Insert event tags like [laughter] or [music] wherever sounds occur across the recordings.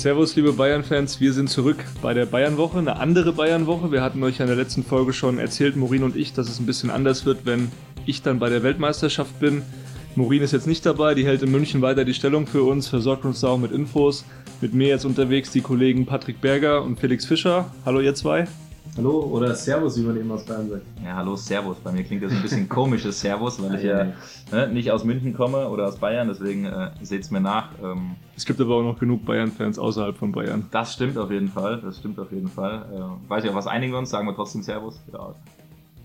Servus, liebe Bayern-Fans, wir sind zurück bei der Bayern-Woche, eine andere Bayern-Woche. Wir hatten euch in der letzten Folge schon erzählt, Morin und ich, dass es ein bisschen anders wird, wenn ich dann bei der Weltmeisterschaft bin. Morin ist jetzt nicht dabei, die hält in München weiter die Stellung für uns, versorgt uns da auch mit Infos. Mit mir jetzt unterwegs die Kollegen Patrick Berger und Felix Fischer. Hallo ihr zwei. Hallo oder Servus, wie man eben aus Bayern sagt. Ja, hallo, Servus. Bei mir klingt das ein bisschen komisches Servus, weil ich ja ne, nicht aus München komme oder aus Bayern, deswegen äh, seht es mir nach. Ähm, es gibt aber auch noch genug Bayern-Fans außerhalb von Bayern. Das stimmt auf jeden Fall, das stimmt auf jeden Fall. Äh, weiß ich, auf was einigen wir uns? Sagen wir trotzdem Servus? Ja,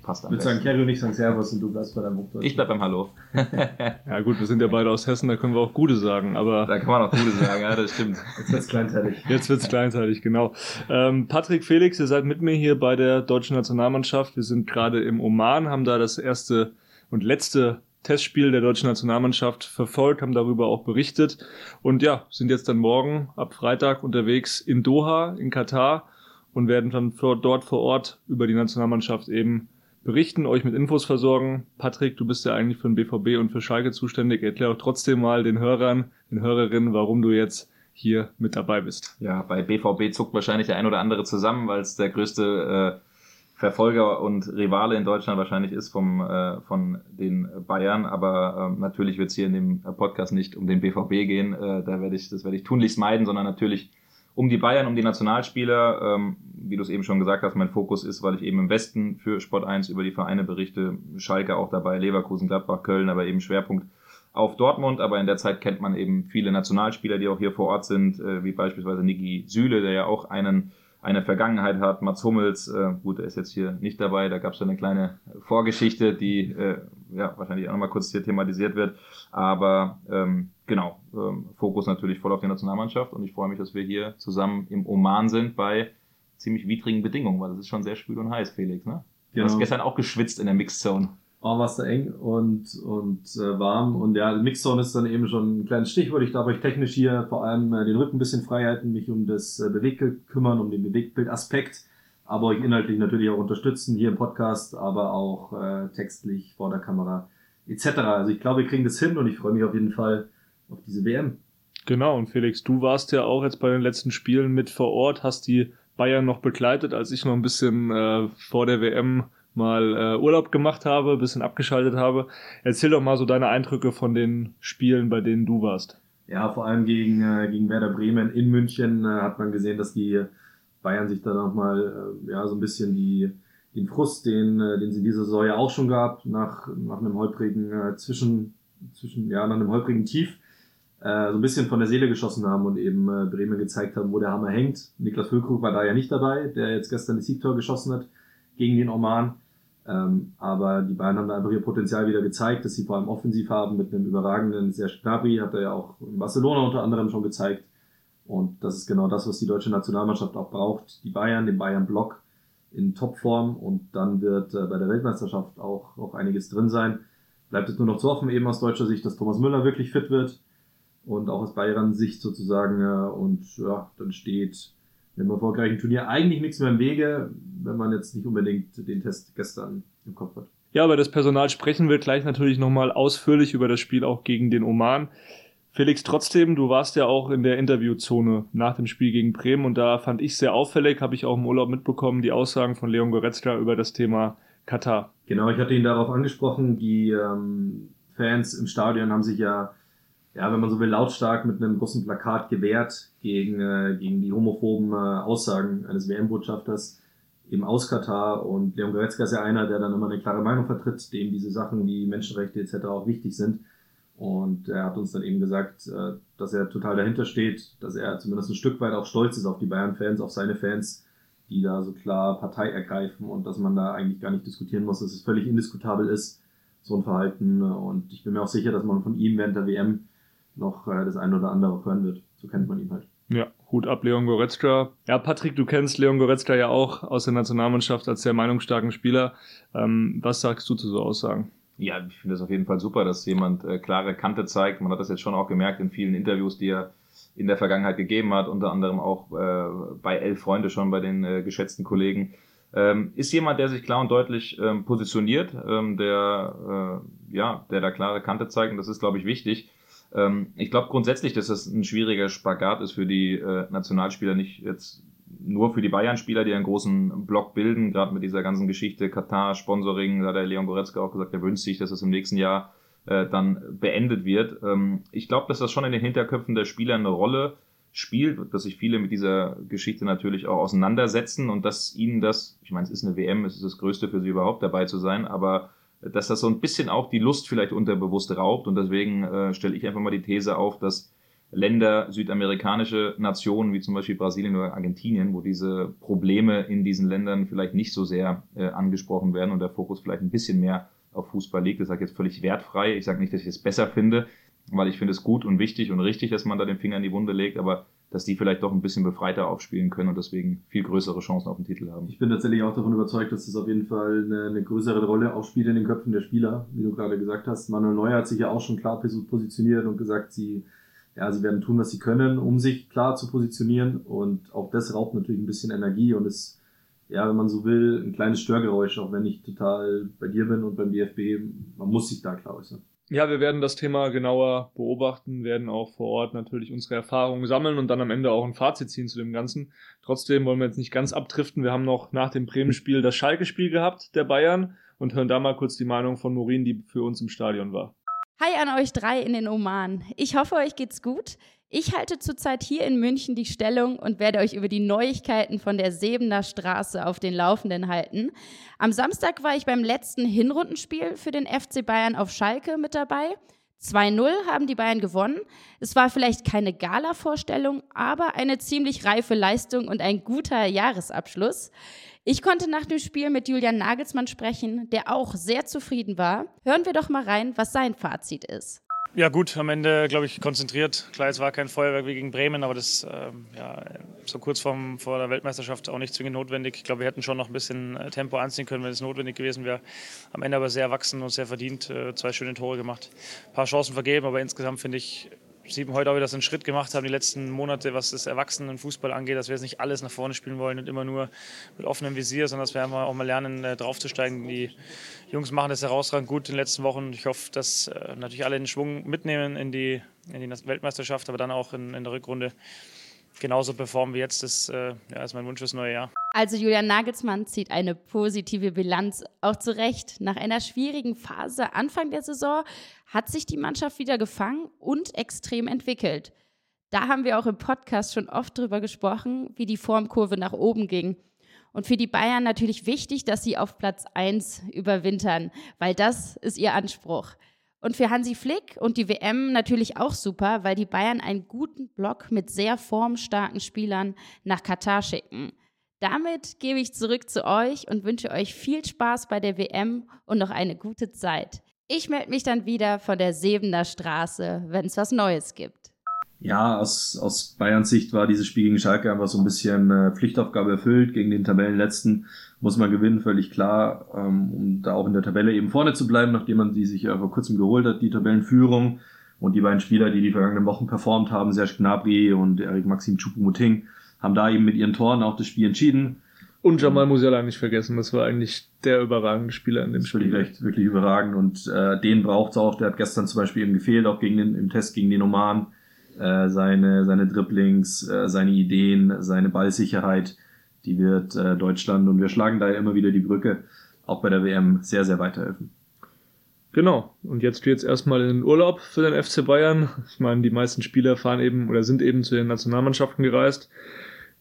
passt am Ich würde sagen, Kerry und ich sagen Servus und du bleibst bei deinem Hochdeutsch. Ich bleib beim Hallo. [laughs] ja gut, wir sind ja beide aus Hessen, da können wir auch Gute sagen, aber... Da kann man auch Gute sagen, ja, das stimmt. Jetzt wird's kleinteilig. Jetzt wird's kleinteilig, genau. Ähm, Patrick, Felix, ihr seid mit mir hier bei der deutschen Nationalmannschaft. Wir sind gerade im Oman, haben da das erste und letzte Testspiel der deutschen Nationalmannschaft verfolgt, haben darüber auch berichtet und ja, sind jetzt dann morgen ab Freitag unterwegs in Doha, in Katar und werden dann dort vor Ort über die Nationalmannschaft eben berichten, euch mit Infos versorgen. Patrick, du bist ja eigentlich für den BVB und für Schalke zuständig. Erklär doch trotzdem mal den Hörern, den Hörerinnen, warum du jetzt hier mit dabei bist. Ja, bei BVB zuckt wahrscheinlich der ein oder andere zusammen, weil es der größte äh, Verfolger und Rivale in Deutschland wahrscheinlich ist vom, äh, von den Bayern. Aber äh, natürlich wird es hier in dem Podcast nicht um den BVB gehen. Äh, da werde ich, das werde ich tunlichst meiden, sondern natürlich um die Bayern, um die Nationalspieler. Ähm, wie du es eben schon gesagt hast, mein Fokus ist, weil ich eben im Westen für Sport 1 über die Vereine berichte. Schalke auch dabei, Leverkusen, Gladbach, Köln, aber eben Schwerpunkt auf Dortmund. Aber in der Zeit kennt man eben viele Nationalspieler, die auch hier vor Ort sind, äh, wie beispielsweise Niki Süle, der ja auch einen eine Vergangenheit hat. Mats Hummels, äh, gut, er ist jetzt hier nicht dabei, da gab es eine kleine Vorgeschichte, die äh, ja wahrscheinlich auch nochmal kurz hier thematisiert wird. Aber ähm, genau, ähm, Fokus natürlich voll auf die Nationalmannschaft und ich freue mich, dass wir hier zusammen im Oman sind bei ziemlich widrigen Bedingungen, weil es ist schon sehr schwül und heiß, Felix, ne? Du hast genau. gestern auch geschwitzt in der Mixzone oh, war es da eng und, und äh, warm. Und ja, Mixzone ist dann eben schon ein kleines Stichwort. Ich darf euch technisch hier vor allem äh, den Rücken ein bisschen freihalten, mich um das äh, Bewegtbild kümmern, um den Bewegtbildaspekt, aber euch inhaltlich natürlich auch unterstützen, hier im Podcast, aber auch äh, textlich vor der Kamera etc. Also ich glaube, wir kriegen das hin und ich freue mich auf jeden Fall auf diese WM. Genau, und Felix, du warst ja auch jetzt bei den letzten Spielen mit vor Ort, hast die Bayern noch begleitet, als ich noch ein bisschen äh, vor der WM mal äh, Urlaub gemacht habe, bisschen abgeschaltet habe. Erzähl doch mal so deine Eindrücke von den Spielen, bei denen du warst. Ja, vor allem gegen, äh, gegen Werder Bremen in München äh, hat man gesehen, dass die Bayern sich da nochmal äh, ja, so ein bisschen die, den Frust, den, äh, den sie diese Saison ja auch schon gab, nach, nach einem holprigen äh, Zwischen, zwischen, ja, nach einem holprigen Tief, äh, so ein bisschen von der Seele geschossen haben und eben äh, Bremen gezeigt haben, wo der Hammer hängt. Niklas Füllkrug war da ja nicht dabei, der jetzt gestern das Siegtor geschossen hat gegen den Oman. Ähm, aber die Bayern haben da einfach ihr Potenzial wieder gezeigt, dass sie vor allem offensiv haben mit einem überragenden Serge Gnabry, hat er ja auch in Barcelona unter anderem schon gezeigt. Und das ist genau das, was die deutsche Nationalmannschaft auch braucht. Die Bayern, den Bayern-Block in Topform und dann wird äh, bei der Weltmeisterschaft auch, auch einiges drin sein. Bleibt es nur noch zu hoffen, eben aus deutscher Sicht, dass Thomas Müller wirklich fit wird und auch aus Bayern-Sicht sozusagen. Äh, und ja, dann steht im erfolgreichen Turnier eigentlich nichts mehr im Wege, wenn man jetzt nicht unbedingt den Test gestern im Kopf hat. Ja, über das Personal sprechen wir gleich natürlich nochmal ausführlich über das Spiel auch gegen den Oman. Felix, trotzdem, du warst ja auch in der Interviewzone nach dem Spiel gegen Bremen und da fand ich sehr auffällig, habe ich auch im Urlaub mitbekommen, die Aussagen von Leon Goretzka über das Thema Katar. Genau, ich hatte ihn darauf angesprochen. Die ähm, Fans im Stadion haben sich ja ja, wenn man so will, lautstark mit einem großen Plakat gewehrt gegen, äh, gegen die homophoben äh, Aussagen eines WM-Botschafters eben aus Katar. Und Leon Goretzka ist ja einer, der dann immer eine klare Meinung vertritt, dem diese Sachen wie Menschenrechte etc. auch wichtig sind. Und er hat uns dann eben gesagt, äh, dass er total dahinter steht, dass er zumindest ein Stück weit auch stolz ist auf die Bayern-Fans, auf seine Fans, die da so klar Partei ergreifen und dass man da eigentlich gar nicht diskutieren muss, dass es völlig indiskutabel ist, so ein Verhalten. Und ich bin mir auch sicher, dass man von ihm während der WM noch äh, das eine oder andere hören wird. So kennt man ihn halt. Ja, Hut ab, Leon Goretzka. Ja, Patrick, du kennst Leon Goretzka ja auch aus der Nationalmannschaft als sehr meinungsstarken Spieler. Ähm, was sagst du zu so Aussagen? Ja, ich finde es auf jeden Fall super, dass jemand äh, klare Kante zeigt. Man hat das jetzt schon auch gemerkt in vielen Interviews, die er in der Vergangenheit gegeben hat, unter anderem auch äh, bei Elf Freunde schon, bei den äh, geschätzten Kollegen. Ähm, ist jemand, der sich klar und deutlich ähm, positioniert, ähm, der, äh, ja, der da klare Kante zeigt und das ist, glaube ich, wichtig. Ähm, ich glaube grundsätzlich, dass das ein schwieriger Spagat ist für die äh, Nationalspieler, nicht jetzt nur für die Bayern-Spieler, die einen großen Block bilden, gerade mit dieser ganzen Geschichte Katar, Sponsoring, da hat der Leon Goretzka auch gesagt, er wünscht sich, dass es im nächsten Jahr äh, dann beendet wird. Ähm, ich glaube, dass das schon in den Hinterköpfen der Spieler eine Rolle spielt, dass sich viele mit dieser Geschichte natürlich auch auseinandersetzen und dass ihnen das, ich meine, es ist eine WM, es ist das Größte für sie überhaupt dabei zu sein, aber dass das so ein bisschen auch die Lust vielleicht unterbewusst raubt und deswegen äh, stelle ich einfach mal die These auf, dass Länder, südamerikanische Nationen wie zum Beispiel Brasilien oder Argentinien, wo diese Probleme in diesen Ländern vielleicht nicht so sehr äh, angesprochen werden und der Fokus vielleicht ein bisschen mehr auf Fußball liegt. Das sage ich jetzt völlig wertfrei. Ich sage nicht, dass ich es besser finde, weil ich finde es gut und wichtig und richtig, dass man da den Finger in die Wunde legt, aber dass die vielleicht doch ein bisschen befreiter aufspielen können und deswegen viel größere Chancen auf den Titel haben. Ich bin tatsächlich auch davon überzeugt, dass das auf jeden Fall eine, eine größere Rolle aufspielt in den Köpfen der Spieler, wie du gerade gesagt hast. Manuel Neuer hat sich ja auch schon klar positioniert und gesagt, sie, ja, sie werden tun, was sie können, um sich klar zu positionieren und auch das raubt natürlich ein bisschen Energie und ist, ja, wenn man so will, ein kleines Störgeräusch, auch wenn ich total bei dir bin und beim DFB, man muss sich da klar äußern. Ja, wir werden das Thema genauer beobachten, werden auch vor Ort natürlich unsere Erfahrungen sammeln und dann am Ende auch ein Fazit ziehen zu dem Ganzen. Trotzdem wollen wir jetzt nicht ganz abdriften. Wir haben noch nach dem Bremen-Spiel das Schalke-Spiel gehabt, der Bayern, und hören da mal kurz die Meinung von Morin, die für uns im Stadion war. Hi an euch drei in den Oman. Ich hoffe, euch geht's gut. Ich halte zurzeit hier in München die Stellung und werde euch über die Neuigkeiten von der Sebener Straße auf den Laufenden halten. Am Samstag war ich beim letzten Hinrundenspiel für den FC Bayern auf Schalke mit dabei. 2-0 haben die Bayern gewonnen. Es war vielleicht keine Gala-Vorstellung, aber eine ziemlich reife Leistung und ein guter Jahresabschluss. Ich konnte nach dem Spiel mit Julian Nagelsmann sprechen, der auch sehr zufrieden war. Hören wir doch mal rein, was sein Fazit ist. Ja gut, am Ende glaube ich konzentriert. Klar, es war kein Feuerwerk wie gegen Bremen, aber das ähm, ja so kurz vorm, vor der Weltmeisterschaft auch nicht zwingend notwendig. Ich glaube, wir hätten schon noch ein bisschen äh, Tempo anziehen können, wenn es notwendig gewesen wäre. Am Ende aber sehr erwachsen und sehr verdient. Äh, zwei schöne Tore gemacht, ein paar Chancen vergeben, aber insgesamt finde ich sieht man heute auch dass wir einen Schritt gemacht haben die letzten Monate, was das Erwachsenenfußball angeht, dass wir jetzt nicht alles nach vorne spielen wollen und immer nur mit offenem Visier, sondern dass wir einfach auch mal lernen, äh, draufzusteigen. Die Jungs machen das herausragend gut in den letzten Wochen. Ich hoffe, dass äh, natürlich alle den Schwung mitnehmen in die, in die Weltmeisterschaft, aber dann auch in, in der Rückrunde genauso performen wie jetzt. Das äh, ja, ist mein Wunsch fürs neue Jahr. Also Julian Nagelsmann zieht eine positive Bilanz auch zurecht. Nach einer schwierigen Phase Anfang der Saison hat sich die Mannschaft wieder gefangen und extrem entwickelt. Da haben wir auch im Podcast schon oft drüber gesprochen, wie die Formkurve nach oben ging. Und für die Bayern natürlich wichtig, dass sie auf Platz 1 überwintern, weil das ist ihr Anspruch. Und für Hansi Flick und die WM natürlich auch super, weil die Bayern einen guten Block mit sehr formstarken Spielern nach Katar schicken. Damit gebe ich zurück zu euch und wünsche euch viel Spaß bei der WM und noch eine gute Zeit. Ich melde mich dann wieder von der Sebener Straße, wenn es was Neues gibt. Ja, aus, aus Bayerns Sicht war dieses Spiel gegen Schalke einfach so ein bisschen äh, Pflichtaufgabe erfüllt. Gegen den Tabellenletzten muss man gewinnen, völlig klar, ähm, um da auch in der Tabelle eben vorne zu bleiben, nachdem man die sich ja vor kurzem geholt hat, die Tabellenführung. Und die beiden Spieler, die die vergangenen Wochen performt haben, Serge Gnabry und Erik Maxim Choupo-Moting, haben da eben mit ihren Toren auch das Spiel entschieden. Und Jamal Musiala nicht vergessen, das war eigentlich der überragende Spieler in dem Spiel. Wirklich, wirklich überragend und äh, den braucht's auch. Der hat gestern zum Beispiel eben gefehlt, auch gegen den, im Test gegen den Oman. Äh, seine, seine Dribblings, äh, seine Ideen, seine Ballsicherheit, die wird äh, Deutschland und wir schlagen da immer wieder die Brücke, auch bei der WM sehr, sehr weiterhelfen. Genau. Und jetzt geht's erstmal in den Urlaub für den FC Bayern. Ich meine, die meisten Spieler fahren eben oder sind eben zu den Nationalmannschaften gereist.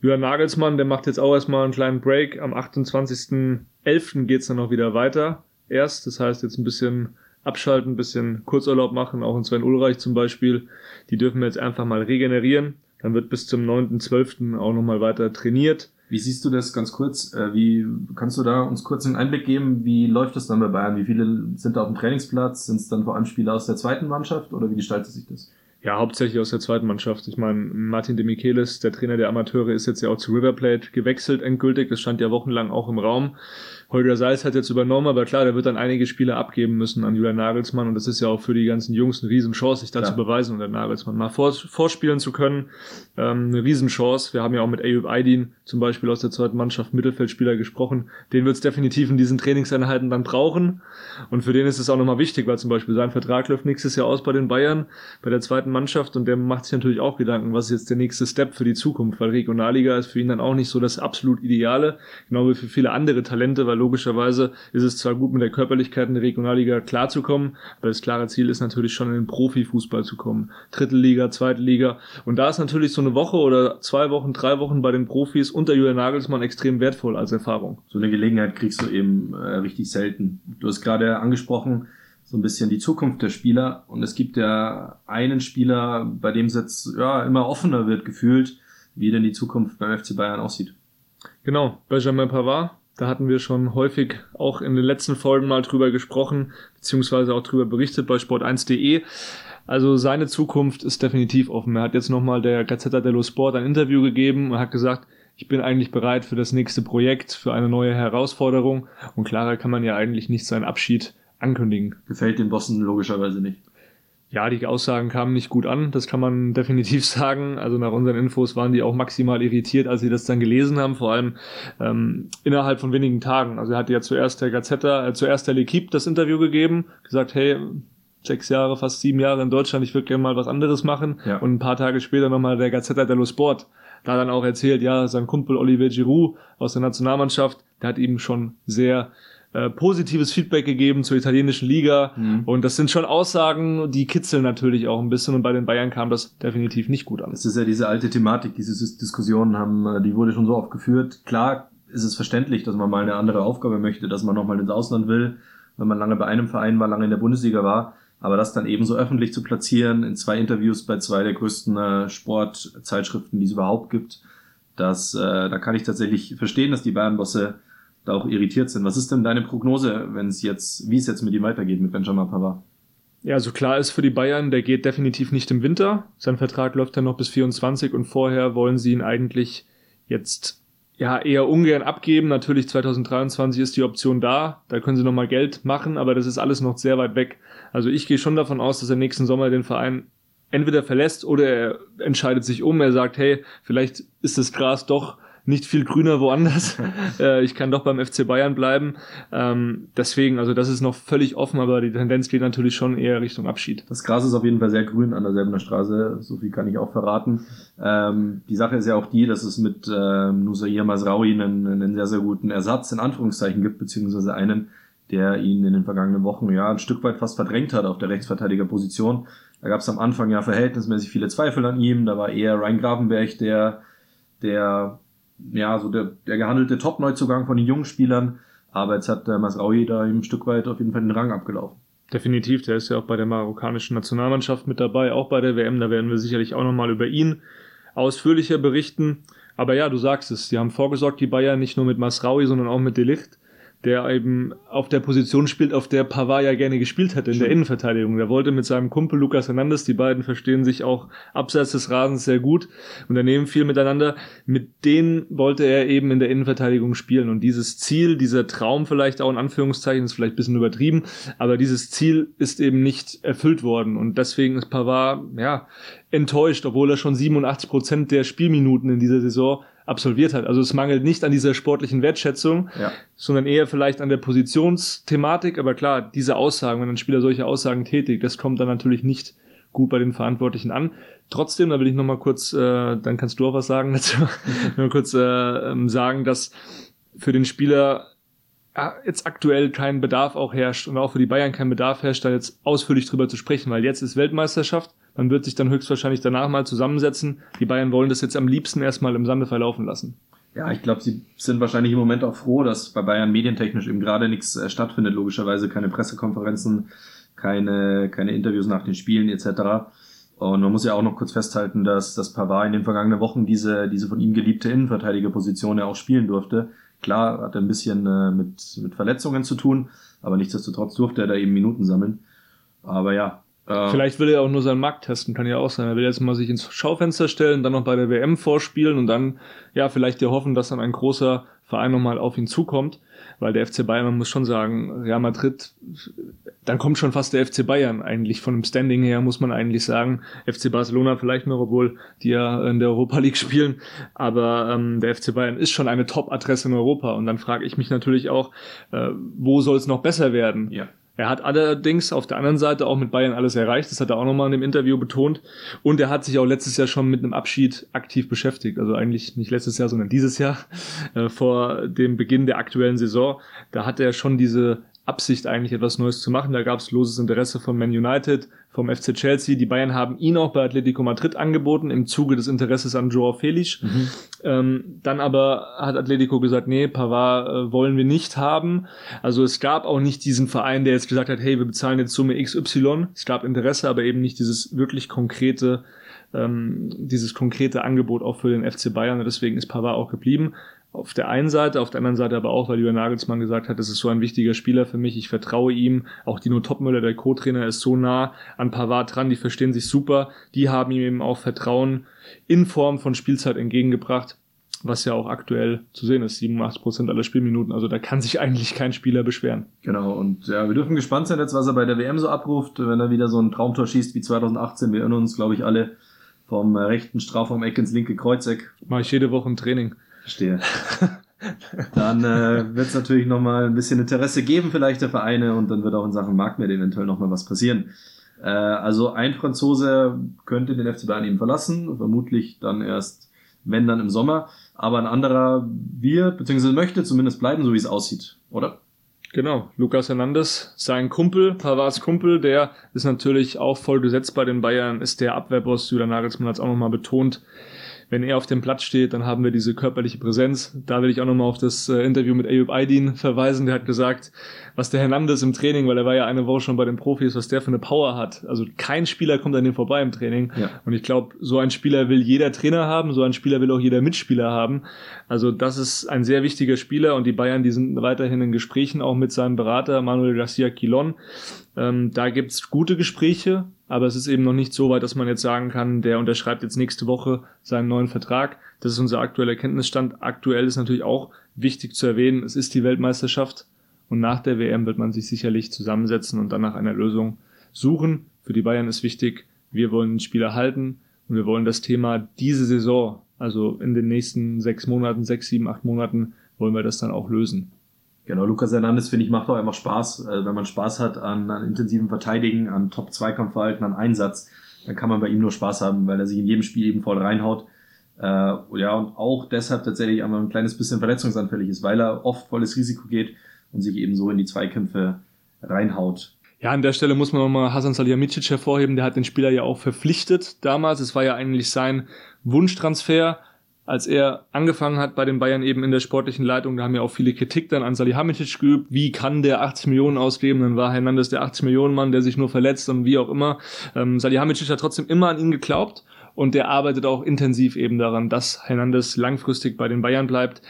Julian Nagelsmann, der macht jetzt auch erstmal einen kleinen Break. Am 28.11. geht's dann noch wieder weiter. Erst, das heißt jetzt ein bisschen abschalten, ein bisschen Kurzurlaub machen, auch in Sven Ulreich zum Beispiel. Die dürfen wir jetzt einfach mal regenerieren. Dann wird bis zum 9.12. auch nochmal weiter trainiert. Wie siehst du das ganz kurz? Äh, wie kannst du da uns kurz einen Einblick geben? Wie läuft das dann bei Bayern? Wie viele sind da auf dem Trainingsplatz? Sind es dann vor allem Spieler aus der zweiten Mannschaft oder wie gestaltet sich das? Ja, hauptsächlich aus der zweiten Mannschaft. Ich meine, Martin de Michelis, der Trainer der Amateure, ist jetzt ja auch zu River Plate gewechselt endgültig. Das stand ja wochenlang auch im Raum. Holger Seils hat jetzt übernommen, aber klar, der wird dann einige Spiele abgeben müssen an Julian Nagelsmann und das ist ja auch für die ganzen Jungs eine Riesenchance, sich da ja. zu beweisen unter Nagelsmann. Mal vor, vorspielen zu können, ähm, eine Riesenchance. Wir haben ja auch mit Ayub Aydin zum Beispiel aus der zweiten Mannschaft Mittelfeldspieler gesprochen. Den wird es definitiv in diesen Trainingseinheiten dann brauchen und für den ist es auch nochmal wichtig, weil zum Beispiel sein Vertrag läuft nächstes Jahr aus bei den Bayern, bei der zweiten Mannschaft und der macht sich natürlich auch Gedanken, was ist jetzt der nächste Step für die Zukunft, weil Regionalliga ist für ihn dann auch nicht so das absolut Ideale, genau wie für viele andere Talente, weil logischerweise ist es zwar gut, mit der Körperlichkeit in der Regionalliga klarzukommen, aber das klare Ziel ist natürlich schon in den Profifußball zu kommen. Dritte Liga, zweite Liga. Und da ist natürlich so eine Woche oder zwei Wochen, drei Wochen bei den Profis unter Julian Nagelsmann extrem wertvoll als Erfahrung. So eine Gelegenheit kriegst du eben äh, richtig selten. Du hast gerade angesprochen, so ein bisschen die Zukunft der Spieler. Und es gibt ja einen Spieler, bei dem es jetzt ja, immer offener wird gefühlt, wie denn die Zukunft beim FC Bayern aussieht. Genau, Benjamin Pavard, da hatten wir schon häufig auch in den letzten Folgen mal drüber gesprochen, beziehungsweise auch drüber berichtet bei sport1.de. Also seine Zukunft ist definitiv offen. Er hat jetzt nochmal der Gazzetta dello Sport ein Interview gegeben und hat gesagt, ich bin eigentlich bereit für das nächste Projekt, für eine neue Herausforderung. Und klarer kann man ja eigentlich nicht seinen Abschied ankündigen. Gefällt den Bossen logischerweise nicht. Ja, die Aussagen kamen nicht gut an, das kann man [laughs] definitiv sagen. Also nach unseren Infos waren die auch maximal irritiert, als sie das dann gelesen haben, vor allem ähm, innerhalb von wenigen Tagen. Also er hatte ja zuerst der Gazetta, äh, zuerst der L'Equipe das Interview gegeben, gesagt, hey, sechs Jahre, fast sieben Jahre in Deutschland, ich würde gerne mal was anderes machen. Ja. Und ein paar Tage später nochmal der Gazzetta dello Sport. Da dann auch erzählt, ja, sein Kumpel Olivier Giroud aus der Nationalmannschaft, der hat ihm schon sehr äh, positives Feedback gegeben zur italienischen Liga. Mhm. Und das sind schon Aussagen, die kitzeln natürlich auch ein bisschen. Und bei den Bayern kam das definitiv nicht gut an. Das ist ja diese alte Thematik, diese Diskussionen haben, äh, die wurde schon so oft geführt. Klar ist es verständlich, dass man mal eine andere Aufgabe möchte, dass man nochmal ins Ausland will, wenn man lange bei einem Verein war, lange in der Bundesliga war. Aber das dann eben so öffentlich zu platzieren, in zwei Interviews bei zwei der größten äh, Sportzeitschriften, die es überhaupt gibt, das, äh, da kann ich tatsächlich verstehen, dass die Bayern-Bosse da auch irritiert sind. Was ist denn deine Prognose, wenn es jetzt, wie es jetzt mit ihm weitergeht mit Benjamin Pavard? Ja, also klar ist für die Bayern, der geht definitiv nicht im Winter. Sein Vertrag läuft dann noch bis 24 und vorher wollen sie ihn eigentlich jetzt ja eher ungern abgeben. Natürlich 2023 ist die Option da, da können sie nochmal Geld machen, aber das ist alles noch sehr weit weg. Also ich gehe schon davon aus, dass er nächsten Sommer den Verein entweder verlässt oder er entscheidet sich um. Er sagt, hey, vielleicht ist das Gras doch nicht viel grüner woanders. [laughs] äh, ich kann doch beim FC Bayern bleiben. Ähm, deswegen, also das ist noch völlig offen, aber die Tendenz geht natürlich schon eher Richtung Abschied. Das Gras ist auf jeden Fall sehr grün an der Selbener Straße, so viel kann ich auch verraten. Ähm, die Sache ist ja auch die, dass es mit ähm, Nusair Masraoui einen, einen sehr, sehr guten Ersatz in Anführungszeichen gibt, beziehungsweise einen, der ihn in den vergangenen Wochen ja ein Stück weit fast verdrängt hat auf der Rechtsverteidigerposition. Da gab es am Anfang ja verhältnismäßig viele Zweifel an ihm. Da war eher Ryan Gravenberg der, der ja, so der, der gehandelte Top-Neuzugang von den jungen Spielern. Aber jetzt hat der Masraoui da ein Stück weit auf jeden Fall den Rang abgelaufen. Definitiv, der ist ja auch bei der marokkanischen Nationalmannschaft mit dabei, auch bei der WM. Da werden wir sicherlich auch nochmal über ihn ausführlicher berichten. Aber ja, du sagst es, die haben vorgesorgt, die Bayern, nicht nur mit Masraoui, sondern auch mit Delicht der eben auf der Position spielt, auf der Pavard ja gerne gespielt hat in der Innenverteidigung. Der wollte mit seinem Kumpel Lukas Hernandez, die beiden verstehen sich auch abseits des Rasens sehr gut, unternehmen viel miteinander. Mit denen wollte er eben in der Innenverteidigung spielen. Und dieses Ziel, dieser Traum vielleicht auch in Anführungszeichen, ist vielleicht ein bisschen übertrieben, aber dieses Ziel ist eben nicht erfüllt worden. Und deswegen ist Pavard, ja, enttäuscht, obwohl er schon 87 Prozent der Spielminuten in dieser Saison absolviert hat. Also es mangelt nicht an dieser sportlichen Wertschätzung, ja. sondern eher vielleicht an der Positionsthematik. Aber klar, diese Aussagen, wenn ein Spieler solche Aussagen tätigt, das kommt dann natürlich nicht gut bei den Verantwortlichen an. Trotzdem, da will ich noch mal kurz, äh, dann kannst du auch was sagen dazu, [laughs] nur kurz äh, ähm, sagen, dass für den Spieler ja, jetzt aktuell kein Bedarf auch herrscht und auch für die Bayern kein Bedarf herrscht, da jetzt ausführlich drüber zu sprechen, weil jetzt ist Weltmeisterschaft man wird sich dann höchstwahrscheinlich danach mal zusammensetzen. Die Bayern wollen das jetzt am liebsten erstmal im Sande verlaufen lassen. Ja, ich glaube, sie sind wahrscheinlich im Moment auch froh, dass bei Bayern medientechnisch eben gerade nichts äh, stattfindet. Logischerweise keine Pressekonferenzen, keine, keine Interviews nach den Spielen etc. Und man muss ja auch noch kurz festhalten, dass, dass Pavard in den vergangenen Wochen diese, diese von ihm geliebte Innenverteidigerposition ja auch spielen durfte. Klar, hat er ein bisschen äh, mit, mit Verletzungen zu tun, aber nichtsdestotrotz durfte er da eben Minuten sammeln. Aber ja, Äh, Vielleicht will er auch nur seinen Markt testen, kann ja auch sein. Er will jetzt mal sich ins Schaufenster stellen, dann noch bei der WM vorspielen und dann, ja, vielleicht ja hoffen, dass dann ein großer Verein nochmal auf ihn zukommt. Weil der FC Bayern, man muss schon sagen, Real Madrid, dann kommt schon fast der FC Bayern eigentlich. Von dem Standing her muss man eigentlich sagen. FC Barcelona vielleicht noch, obwohl die ja in der Europa League spielen. Aber ähm, der FC Bayern ist schon eine Top-Adresse in Europa. Und dann frage ich mich natürlich auch, äh, wo soll es noch besser werden? Ja. Er hat allerdings auf der anderen Seite auch mit Bayern alles erreicht. Das hat er auch nochmal in dem Interview betont. Und er hat sich auch letztes Jahr schon mit einem Abschied aktiv beschäftigt. Also eigentlich nicht letztes Jahr, sondern dieses Jahr, äh, vor dem Beginn der aktuellen Saison. Da hat er schon diese Absicht eigentlich etwas Neues zu machen. Da gab es loses Interesse von Man United, vom FC Chelsea. Die Bayern haben ihn auch bei Atletico Madrid angeboten im Zuge des Interesses an Joao Felix. Mhm. Ähm, dann aber hat Atletico gesagt, nee, Pavard äh, wollen wir nicht haben. Also es gab auch nicht diesen Verein, der jetzt gesagt hat, hey, wir bezahlen jetzt Summe XY. Es gab Interesse, aber eben nicht dieses wirklich konkrete ähm, dieses konkrete Angebot auch für den FC Bayern. Deswegen ist Pavard auch geblieben auf der einen Seite, auf der anderen Seite aber auch, weil Jürgen Nagelsmann gesagt hat, das ist so ein wichtiger Spieler für mich, ich vertraue ihm. Auch Dino Topmüller, der Co-Trainer, ist so nah an Pavard dran, die verstehen sich super. Die haben ihm eben auch Vertrauen in Form von Spielzeit entgegengebracht, was ja auch aktuell zu sehen ist, 87 Prozent aller Spielminuten. Also da kann sich eigentlich kein Spieler beschweren. Genau, und ja, wir dürfen gespannt sein jetzt, was er bei der WM so abruft, wenn er wieder so ein Traumtor schießt wie 2018. Wir erinnern uns, glaube ich, alle vom rechten Strafraum-Eck ins linke Kreuzeck. Mache ich jede Woche im Training. Verstehe. [laughs] dann äh, wird es natürlich nochmal ein bisschen Interesse geben, vielleicht der Vereine, und dann wird auch in Sachen Marktwert eventuell nochmal was passieren. Äh, also ein Franzose könnte den FC Bayern eben verlassen, vermutlich dann erst, wenn dann im Sommer, aber ein anderer wird, beziehungsweise möchte zumindest bleiben, so wie es aussieht, oder? Genau, Lukas Hernandez, sein Kumpel, Pavards Kumpel, der ist natürlich auch voll gesetzt bei den Bayern, ist der Abwehrboss, Julian Nagelsmann hat es auch nochmal betont, wenn er auf dem Platz steht, dann haben wir diese körperliche Präsenz. Da will ich auch nochmal auf das äh, Interview mit Ayub Aydin verweisen. Der hat gesagt, was der Hernandez im Training, weil er war ja eine Woche schon bei den Profis, was der für eine Power hat. Also kein Spieler kommt an dem vorbei im Training. Ja. Und ich glaube, so ein Spieler will jeder Trainer haben, so ein Spieler will auch jeder Mitspieler haben. Also das ist ein sehr wichtiger Spieler und die Bayern, die sind weiterhin in Gesprächen auch mit seinem Berater Manuel Garcia Quilon. Ähm, da gibt's gute Gespräche, aber es ist eben noch nicht so weit, dass man jetzt sagen kann, der unterschreibt jetzt nächste Woche seinen neuen Vertrag. Das ist unser aktueller Kenntnisstand. Aktuell ist natürlich auch wichtig zu erwähnen, es ist die Weltmeisterschaft und nach der WM wird man sich sicherlich zusammensetzen und dann nach einer Lösung suchen. Für die Bayern ist wichtig, wir wollen den Spieler halten und wir wollen das Thema diese Saison, also in den nächsten sechs Monaten, sechs, sieben, acht Monaten, wollen wir das dann auch lösen. Genau, Lukas Hernandez, finde ich, macht auch einfach Spaß. Also wenn man Spaß hat an, an intensiven Verteidigen, an Top-Zweikampfverhalten, an Einsatz, dann kann man bei ihm nur Spaß haben, weil er sich in jedem Spiel eben voll reinhaut. Äh, ja, und auch deshalb tatsächlich einmal ein kleines bisschen verletzungsanfällig ist, weil er oft volles Risiko geht und sich eben so in die Zweikämpfe reinhaut. Ja, an der Stelle muss man nochmal Hasan Salihamidzic hervorheben, der hat den Spieler ja auch verpflichtet damals. Es war ja eigentlich sein Wunschtransfer als er angefangen hat bei den Bayern eben in der sportlichen Leitung, da haben ja auch viele Kritik dann an Salihamidzic geübt, wie kann der 80 Millionen ausgeben, dann war Hernandez der 80 Millionen Mann, der sich nur verletzt und wie auch immer. Ähm, Salihamidzic hat trotzdem immer an ihn geglaubt und der arbeitet auch intensiv eben daran, dass Hernandez langfristig bei den Bayern bleibt.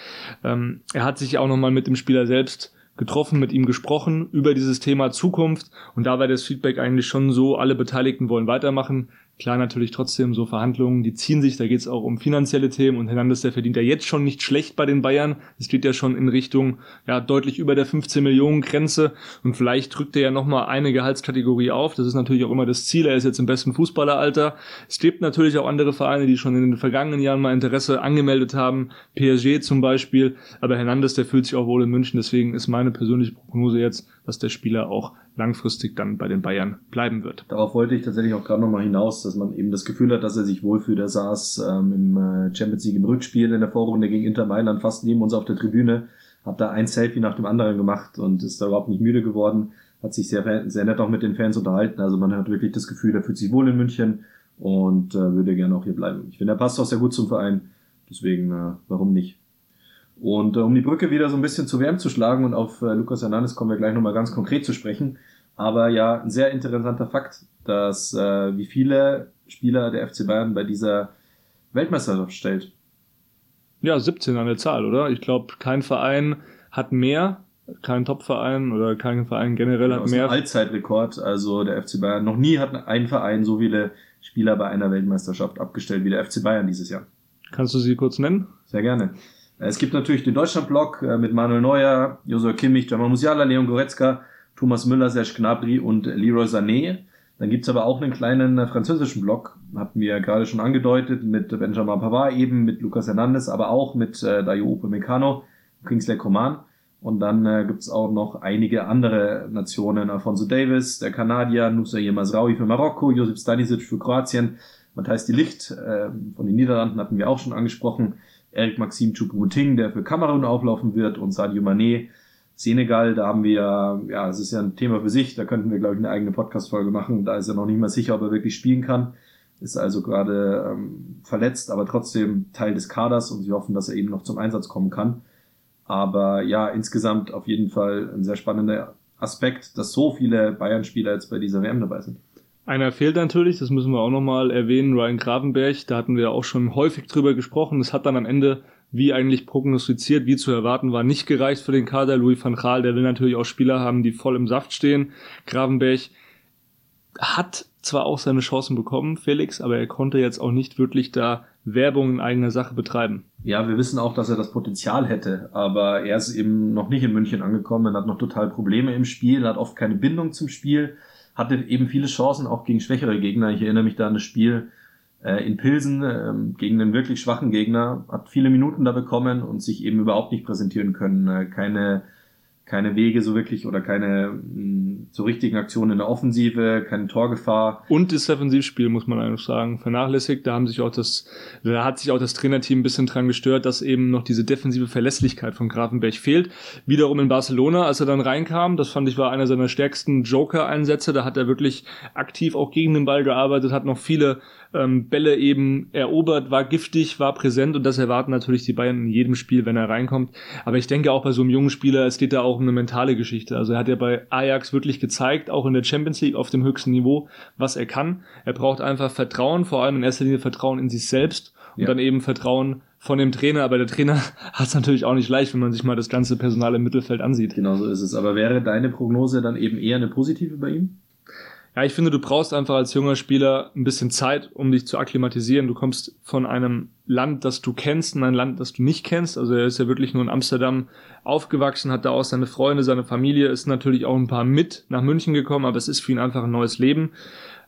Ähm, er hat sich auch nochmal mit dem Spieler selbst getroffen, mit ihm gesprochen über dieses Thema Zukunft und da war das Feedback eigentlich schon so, alle Beteiligten wollen weitermachen. Klar, natürlich trotzdem so Verhandlungen, die ziehen sich, da geht es auch um finanzielle Themen und Hernandez, der verdient ja jetzt schon nicht schlecht bei den Bayern. Es geht ja schon in Richtung ja deutlich über der 15 Millionen Grenze und vielleicht drückt er ja nochmal eine Gehaltskategorie auf. Das ist natürlich auch immer das Ziel. Er ist jetzt im besten Fußballeralter. Es gibt natürlich auch andere Vereine, die schon in den vergangenen Jahren mal Interesse angemeldet haben. PSG zum Beispiel. Aber Hernandez, der fühlt sich auch wohl in München. Deswegen ist meine persönliche Prognose jetzt, dass der Spieler auch langfristig dann bei den Bayern bleiben wird. Darauf wollte ich tatsächlich auch gerade nochmal hinaus, dass man eben das Gefühl hat, dass er sich wohlfühlt. Er saß ähm, im äh, Champions League im Rückspiel in der Vorrunde gegen Inter Mailand fast neben uns auf der Tribüne, hat da ein Selfie nach dem anderen gemacht und ist da überhaupt nicht müde geworden, hat sich sehr, sehr nett auch mit den Fans unterhalten. Also man hat wirklich das Gefühl, er fühlt sich wohl in München und äh, würde gerne auch hier bleiben. Ich finde, er passt auch sehr gut zum Verein, deswegen äh, warum nicht? Und äh, um die Brücke wieder so ein bisschen zu Wärme zu schlagen und auf äh, Lukas Hernandez kommen wir gleich nochmal ganz konkret zu sprechen. Aber ja, ein sehr interessanter Fakt, dass äh, wie viele Spieler der FC Bayern bei dieser Weltmeisterschaft stellt. Ja, 17 an der Zahl, oder? Ich glaube, kein Verein hat mehr Kein Topverein oder kein Verein generell Genau, hat ist ein mehr. Allzeitrekord. Also der FC Bayern, noch nie hat ein Verein so viele Spieler bei einer Weltmeisterschaft abgestellt wie der FC Bayern dieses Jahr. Kannst du sie kurz nennen? Sehr gerne. Es gibt natürlich den Deutschland-Block äh, mit Manuel Neuer, Josua Kimmich, Jamal Musiala, Leon Goretzka, Thomas Müller, Serge Gnabry und Leroy Sané. Dann gibt's aber auch einen kleinen äh, französischen Block, hatten wir gerade schon angedeutet, mit Benjamin Pavard eben, mit Lucas Hernandez, aber auch mit äh, Dayo Upamecano, Kingsley Coman. Und dann äh, gibt's auch noch einige andere Nationen, Alfonso Davis, der Kanadier, Nusair Mazraoui für Marokko, Josip Stanisic für Kroatien, Matthijs de Licht äh, von den Niederlanden hatten wir auch schon angesprochen, Eric Maxim Choupo-Moting, der für Kamerun auflaufen wird und Sadio Mané, Senegal, da haben wir, ja, das ist ja ein Thema für sich, da könnten wir, glaube ich, eine eigene Podcast-Folge machen, da ist er noch nicht mal sicher, ob er wirklich spielen kann, ist also gerade ähm, verletzt, aber trotzdem Teil des Kaders und sie hoffen, dass er eben noch zum Einsatz kommen kann. Aber ja, insgesamt auf jeden Fall ein sehr spannender Aspekt, dass so viele Bayern-Spieler jetzt bei dieser WM dabei sind. Einer fehlt natürlich, das müssen wir auch nochmal erwähnen, Ryan Gravenberg, da hatten wir auch schon häufig drüber gesprochen. Es hat dann am Ende, wie eigentlich prognostiziert, wie zu erwarten war, nicht gereicht für den Kader. Louis van Gaal, der will natürlich auch Spieler haben, die voll im Saft stehen. Gravenberg hat zwar auch seine Chancen bekommen, Felix, aber er konnte jetzt auch nicht wirklich da Werbung in eigener Sache betreiben. Ja, wir wissen auch, dass er das Potenzial hätte, aber er ist eben noch nicht in München angekommen, er hat noch total Probleme im Spiel, hat oft keine Bindung zum Spiel, hatte eben viele Chancen auch gegen schwächere Gegner. Ich erinnere mich da an das Spiel äh, in Pilsen ähm, gegen einen wirklich schwachen Gegner, hat viele Minuten da bekommen und sich eben überhaupt nicht präsentieren können. Äh, keine, keine Wege so wirklich oder keine mh, so richtigen Aktionen in der Offensive, keine Torgefahr. Und das Defensivspiel, muss man eigentlich sagen, vernachlässigt. Da haben sich auch das, da hat sich auch das Trainerteam ein bisschen dran gestört, dass eben noch diese defensive Verlässlichkeit von Grafenberg fehlt. Wiederum in Barcelona, als er dann reinkam, das fand ich war einer seiner stärksten Joker-Einsätze. Da hat er wirklich aktiv auch gegen den Ball gearbeitet, hat noch viele ähm, Bälle eben erobert, war giftig, war präsent und das erwarten natürlich die Bayern in jedem Spiel, wenn er reinkommt. Aber ich denke auch bei so einem jungen Spieler, es geht da auch um eine mentale Geschichte. Also er hat ja bei Ajax wirklich gezeigt, auch in der Champions League auf dem höchsten Niveau, was er kann. Er braucht einfach Vertrauen, vor allem in erster Linie Vertrauen in sich selbst und Ja. dann eben Vertrauen von dem Trainer. Aber der Trainer [laughs] hat es natürlich auch nicht leicht, wenn man sich mal das ganze Personal im Mittelfeld ansieht. Genau so ist es. Aber wäre deine Prognose dann eben eher eine positive bei ihm? Ja, ich finde, du brauchst einfach als junger Spieler ein bisschen Zeit, um dich zu akklimatisieren. Du kommst von einem Land, das du kennst, in ein Land, das du nicht kennst. Also er ist ja wirklich nur in Amsterdam aufgewachsen, hat da auch seine Freunde, seine Familie, ist natürlich auch ein paar mit nach München gekommen, aber es ist für ihn einfach ein neues Leben.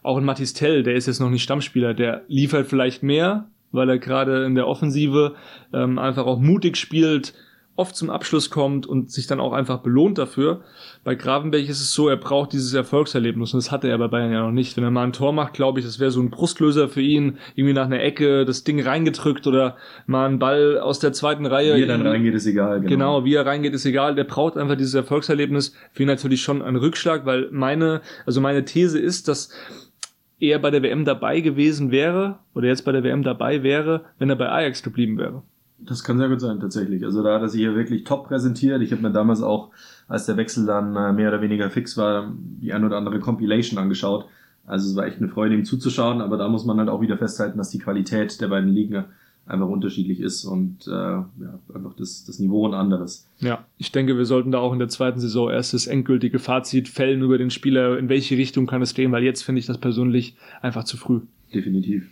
Auch ein Mathis Tell, der ist jetzt noch nicht Stammspieler, der liefert vielleicht mehr, weil er gerade in der Offensive ähm, einfach auch mutig spielt, oft zum Abschluss kommt und sich dann auch einfach belohnt dafür. Bei Gravenberg ist es so, er braucht dieses Erfolgserlebnis und das hatte er bei Bayern ja noch nicht. Wenn er mal ein Tor macht, glaube ich, das wäre so ein Brustlöser für ihn, irgendwie nach einer Ecke das Ding reingedrückt oder mal einen Ball aus der zweiten Reihe. Wie er dann reingeht, ist egal. Genau. wie er reingeht, ist egal. Der braucht einfach dieses Erfolgserlebnis. Für ihn natürlich schon ein Rückschlag, weil meine, also meine These ist, dass er bei der WM dabei gewesen wäre oder jetzt bei der WM dabei wäre, wenn er bei Ajax geblieben wäre. Das kann sehr gut sein, tatsächlich. Also da hat er sich hier wirklich top präsentiert. Ich habe mir damals auch, als der Wechsel dann äh, mehr oder weniger fix war, die ein oder andere Compilation angeschaut. Also es war echt eine Freude, ihm zuzuschauen, aber da muss man halt auch wieder festhalten, dass die Qualität der beiden Ligen einfach unterschiedlich ist und äh, ja, einfach das, das Niveau ein anderes. Ja, ich denke, wir sollten da auch in der zweiten Saison erst das endgültige Fazit fällen über den Spieler, in welche Richtung kann es gehen, weil jetzt finde ich das persönlich einfach zu früh. Definitiv.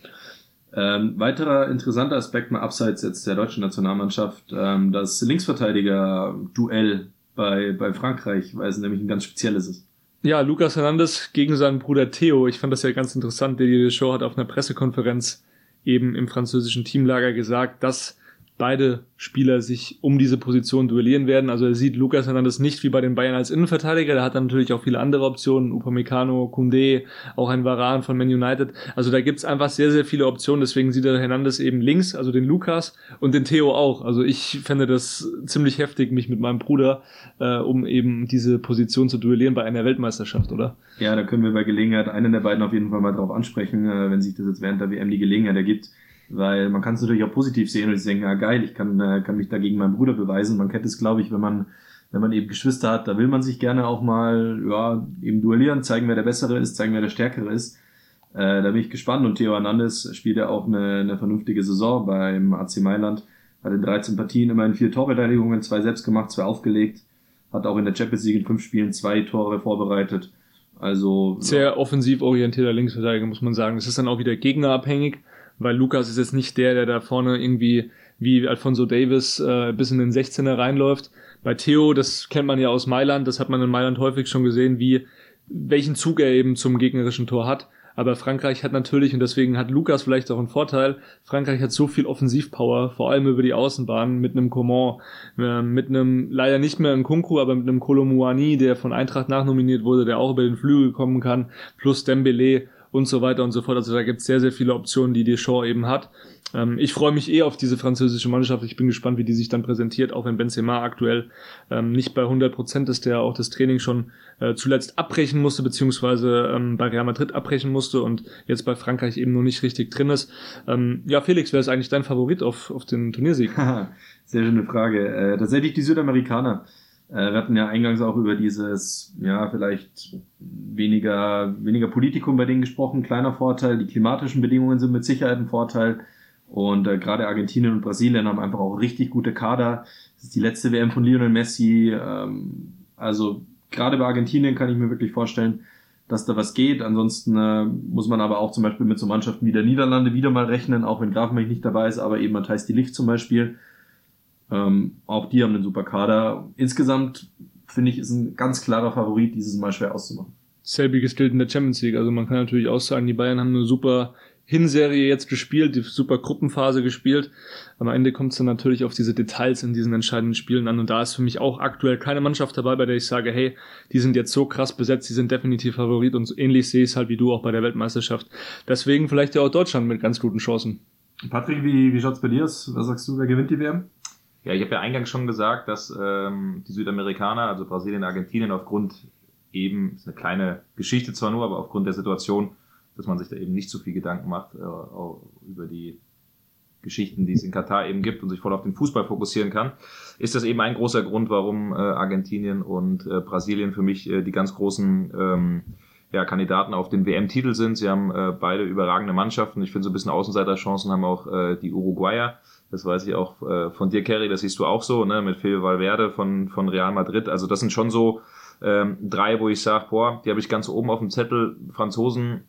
Ähm, weiterer interessanter Aspekt mal abseits jetzt der deutschen Nationalmannschaft, ähm, das Linksverteidiger-Duell bei, bei Frankreich, weil es nämlich ein ganz spezielles ist. Ja, Lukas Hernandez gegen seinen Bruder Theo. Ich fand das ja ganz interessant. Der die Show hat auf einer Pressekonferenz eben im französischen Teamlager gesagt, dass beide Spieler sich um diese Position duellieren werden. Also er sieht Lukas Hernandez nicht wie bei den Bayern als Innenverteidiger. Der hat dann natürlich auch viele andere Optionen. Upamecano, Koundé, auch ein Varan von Man United. Also da gibt's einfach sehr, sehr viele Optionen. Deswegen sieht er Hernandez eben links, also den Lukas und den Theo auch. Also ich fände das ziemlich heftig, mich mit meinem Bruder, äh, um eben diese Position zu duellieren bei einer Weltmeisterschaft, oder? Ja, da können wir bei Gelegenheit einen der beiden auf jeden Fall mal drauf ansprechen, äh, wenn sich das jetzt während der WM die Gelegenheit ergibt. Weil man kann es natürlich auch positiv sehen und sich denken, ja geil, ich kann, äh, kann mich da gegen meinen Bruder beweisen. Man kennt es, glaube ich, wenn man, wenn man eben Geschwister hat, da will man sich gerne auch mal, ja, eben duellieren, zeigen, wer der Bessere ist, zeigen, wer der Stärkere ist. Äh, da bin ich gespannt und Theo Hernandez spielt ja auch eine, eine vernünftige Saison beim AC Mailand. Hat in 13 Partien immerhin vier Torverteidigungen, zwei selbst gemacht, zwei aufgelegt. hat auch in der Champions League in fünf Spielen zwei Tore vorbereitet. Also sehr offensiv orientierter Linksverteidiger, muss man sagen. Es ist dann auch wieder gegnerabhängig, weil Lukas ist jetzt nicht der, der da vorne irgendwie wie Alfonso Davis äh, bis in den 16er reinläuft. Bei Theo, das kennt man ja aus Mailand, das hat man in Mailand häufig schon gesehen, wie welchen Zug er eben zum gegnerischen Tor hat. Aber Frankreich hat natürlich, und deswegen hat Lukas vielleicht auch einen Vorteil, Frankreich hat so viel Offensivpower, vor allem über die Außenbahn, mit einem Coman, äh, mit einem, leider nicht mehr ein Kunku, aber mit einem Kolomuani, der von Eintracht nachnominiert wurde, der auch über den Flügel kommen kann, plus Dembele und so weiter und so fort. Also da gibt es sehr, sehr viele Optionen, die Deschamps eben hat. Ähm, ich freue mich eh auf diese französische Mannschaft. Ich bin gespannt, wie die sich dann präsentiert, auch wenn Benzema aktuell ähm, nicht bei 100 Prozent ist, der auch das Training schon äh, zuletzt abbrechen musste, beziehungsweise ähm, bei Real Madrid abbrechen musste und jetzt bei Frankreich eben noch nicht richtig drin ist. Ähm, ja, Felix, wer ist eigentlich dein Favorit auf, auf den Turniersieg? [laughs] Sehr schöne Frage. Äh, tatsächlich die Südamerikaner. Äh, wir hatten ja eingangs auch über dieses, ja, vielleicht weniger, weniger Politikum bei denen gesprochen, kleiner Vorteil. Die klimatischen Bedingungen sind mit Sicherheit ein Vorteil. Und äh, gerade Argentinien und Brasilien haben einfach auch richtig gute Kader. Das ist die letzte WM von Lionel Messi. Ähm, also gerade bei Argentinien kann ich mir wirklich vorstellen, dass da was geht. Ansonsten äh, muss man aber auch zum Beispiel mit so Mannschaften wie der Niederlande wieder mal rechnen, auch wenn Grafenberg nicht dabei ist, aber eben Matthijs die Licht zum Beispiel. Ähm, auch die haben einen super Kader. Insgesamt finde ich, ist ein ganz klarer Favorit, dieses Mal schwer auszumachen. Selbiges gilt in der Champions League. Also man kann natürlich auch sagen, die Bayern haben eine super Hinserie jetzt gespielt, die super Gruppenphase gespielt. Am Ende kommt es dann natürlich auf diese Details in diesen entscheidenden Spielen an. Und da ist für mich auch aktuell keine Mannschaft dabei, bei der ich sage, hey, die sind jetzt so krass besetzt, die sind definitiv Favorit. Und ähnlich sehe ich es halt wie du auch bei der Weltmeisterschaft. Deswegen vielleicht ja auch Deutschland mit ganz guten Chancen. Patrick, wie, wie schaut's bei dir aus? Was sagst du, wer gewinnt die WM? Ja, ich habe ja eingangs schon gesagt, dass ähm, die Südamerikaner, also Brasilien, Argentinien, aufgrund eben, ist eine kleine Geschichte zwar nur, aber aufgrund der Situation dass man sich da eben nicht so viel Gedanken macht äh, über die Geschichten, die es in Katar eben gibt und sich voll auf den Fußball fokussieren kann, ist das eben ein großer Grund, warum äh, Argentinien und äh, Brasilien für mich äh, die ganz großen ähm, ja, Kandidaten auf den WM-Titel sind. Sie haben äh, beide überragende Mannschaften. Ich finde so ein bisschen Außenseiterchancen haben auch äh, die Uruguayer. Das weiß ich auch äh, von dir, Kerry, das siehst du auch so, ne, mit Phil Valverde von, von Real Madrid. Also das sind schon so ähm, drei, wo ich sage, boah, die habe ich ganz oben auf dem Zettel. Franzosen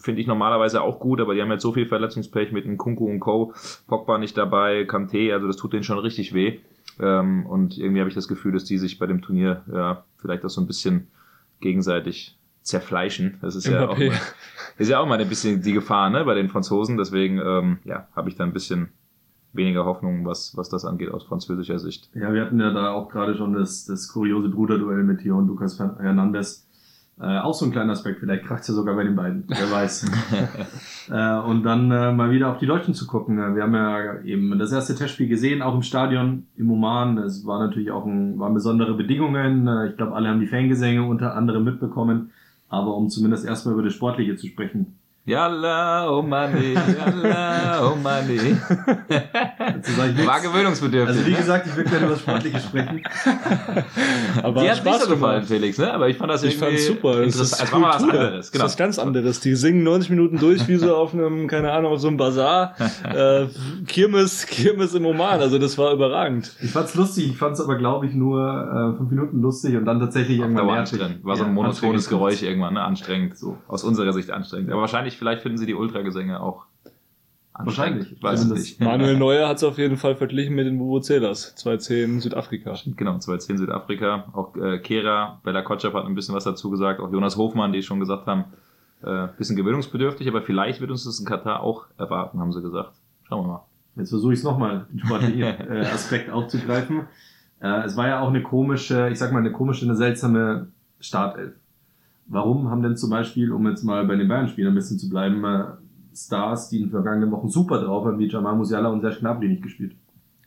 finde ich normalerweise auch gut, aber die haben jetzt so viel Verletzungspech mit dem Kunku und Co. Pogba nicht dabei, Kante, also das tut denen schon richtig weh. Ähm, und irgendwie habe ich das Gefühl, dass die sich bei dem Turnier ja vielleicht auch so ein bisschen gegenseitig zerfleischen. Das ist ja, auch mal, ist ja auch mal ein bisschen die Gefahr ne, bei den Franzosen. Deswegen ähm, ja, habe ich da ein bisschen weniger Hoffnung, was, was das angeht aus französischer Sicht. Ja, wir hatten ja da auch gerade schon das, das kuriose Bruderduell mit Theo und Lukas Hernandez äh, auch so ein kleiner Aspekt, vielleicht kracht es ja sogar bei den beiden, wer [laughs] weiß. äh, und dann äh, mal wieder auf die Deutschen zu gucken. Äh, wir haben ja eben das erste Testspiel gesehen, auch im Stadion im Oman. Es war natürlich auch ein, waren besondere Bedingungen. Äh, ich glaube, alle haben die Fangesänge unter anderem mitbekommen. Aber um zumindest erstmal über das Sportliche zu sprechen. Yalla, oh Money, yalla, oh Money. War gewöhnungsbedürftig. Also wie ne? gesagt, ich will gerne über das Sportliche sprechen. [laughs] aber Die hat Spaß nicht so gefallen, Felix, ne? Aber ich fand das ich irgendwie fand's super. Das ist, das war mal was anderes. Genau. Das ist was ganz anderes. Die singen 90 Minuten durch wie so auf einem, keine Ahnung, auf so einem Bazar. [laughs] äh, Kirmes, Kirmes im Oman. Also das war überragend. Ich fand's lustig. Ich fand's aber, glaube ich, nur äh, fünf Minuten lustig und dann tatsächlich irgendwann nervig. War so ein monotones Geräusch irgendwann, ne? Anstrengend. So. Aus unserer Sicht anstrengend. Aber wahrscheinlich vielleicht finden sie die Ultragesänge auch Wahrscheinlich. Ich weiß es nicht. Manuel [laughs] Neuer hat es auf jeden Fall verglichen mit den Vuvuzelas. 210 Südafrika. Genau, 210 Südafrika. Auch äh, Kera, Bella Kotschap hat ein bisschen was dazu gesagt. Auch Jonas Hofmann, die schon gesagt haben, äh, bisschen gewöhnungsbedürftig, aber vielleicht wird uns das in Katar auch erwarten, haben sie gesagt. Schauen wir mal. Jetzt versuche ich es nochmal, den sportlichen [laughs] äh, Aspekt aufzugreifen. Äh, es war ja auch eine komische, ich sag mal, eine komische, eine seltsame Startelf. Warum haben denn zum Beispiel, um jetzt mal bei den Bayern-Spielern ein bisschen zu bleiben, äh, Stars, die in den vergangenen Wochen super drauf waren, wie Jamal Musiala und Serge Gnabry nicht gespielt?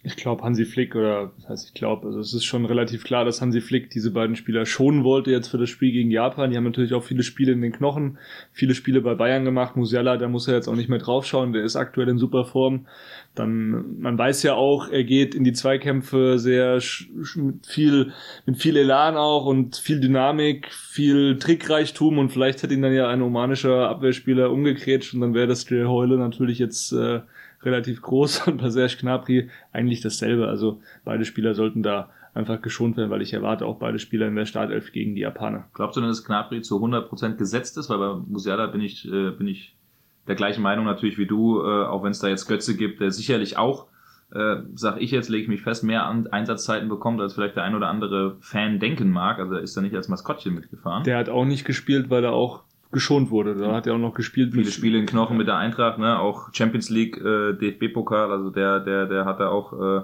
Ich glaube, Hansi Flick, oder das heißt, ich glaube, also es ist schon relativ klar, dass Hansi Flick diese beiden Spieler schonen wollte jetzt für das Spiel gegen Japan. Die haben natürlich auch viele Spiele in den Knochen, viele Spiele bei Bayern gemacht. Musiala, da muss er jetzt auch nicht mehr draufschauen, der ist aktuell in super Form. Dann, man weiß ja auch, er geht in die Zweikämpfe sehr mit viel, mit viel Elan auch und viel Dynamik, viel Trickreichtum und vielleicht hat ihn dann ja ein omanischer Abwehrspieler umgekrätscht und dann wäre das der Heule natürlich jetzt äh, relativ groß [laughs] und bei Serge Gnabry eigentlich dasselbe. Also beide Spieler sollten da einfach geschont werden, weil ich erwarte auch beide Spieler in der Startelf gegen die Japaner. Glaubst du denn, dass Knapri zu 100% gesetzt ist? Weil bei Musiala bin ich, äh, bin ich der gleichen Meinung natürlich wie du, äh, auch wenn es da jetzt Götze gibt, der sicherlich auch, äh, sag ich jetzt, lege ich mich fest, mehr An Einsatzzeiten bekommt, als vielleicht der ein oder andere Fan denken mag. Also er ist da nicht als Maskottchen mitgefahren. Der hat auch nicht gespielt, weil er auch geschont wurde. Da hat er auch noch gespielt. Viele Spiele in Knochen mit der Eintracht, ne? auch Champions League, äh, DFB-Pokal, also der, der, der hat da auch äh,